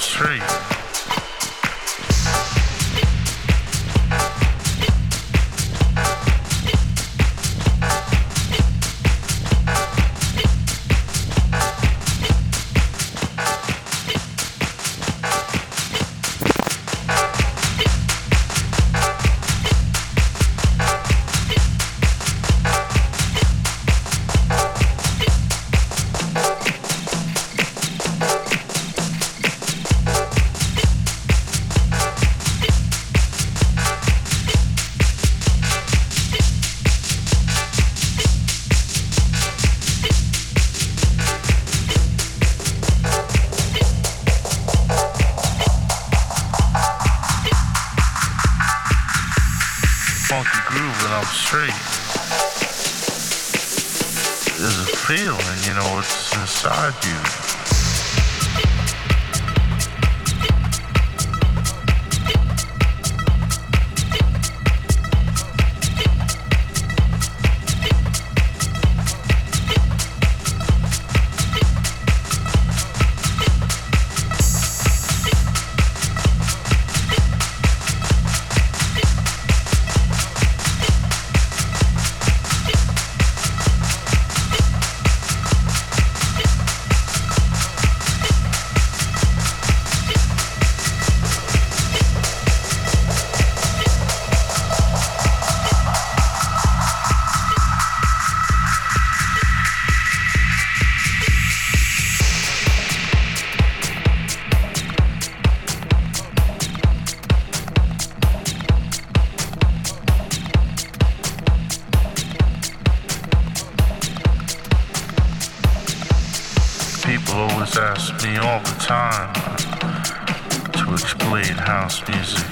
groove street a feeling, you know, it's inside you. Ask me all the time to explain house music.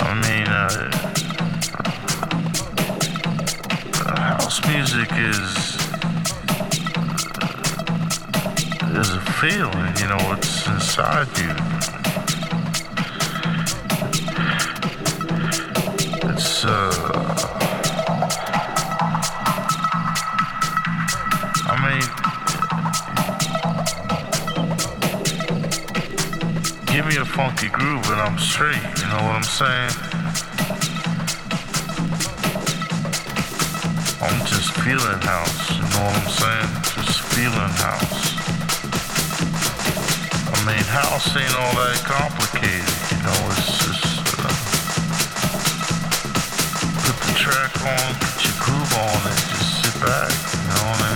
I mean, uh, house music is uh, is a feeling, you know, it's inside you. tree, you know what I'm saying? I'm just feeling house, you know what I'm saying? Just feeling house. I mean, house ain't all that complicated, you know, it's just uh, put the track on, get your groove on, and just sit back, you know what I mean?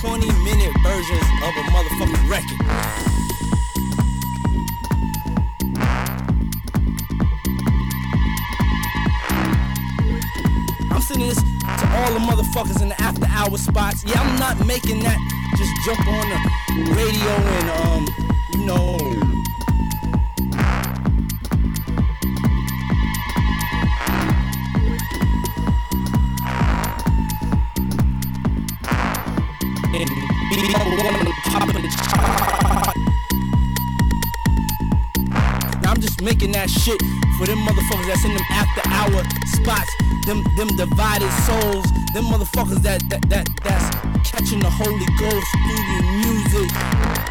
20 minute versions of a motherfucking record. to all the motherfuckers in the after hour spots. Yeah, I'm not making that. Just jump on the radio and uh, them them divided souls, them motherfuckers that that that that's catching the Holy Ghost through the music.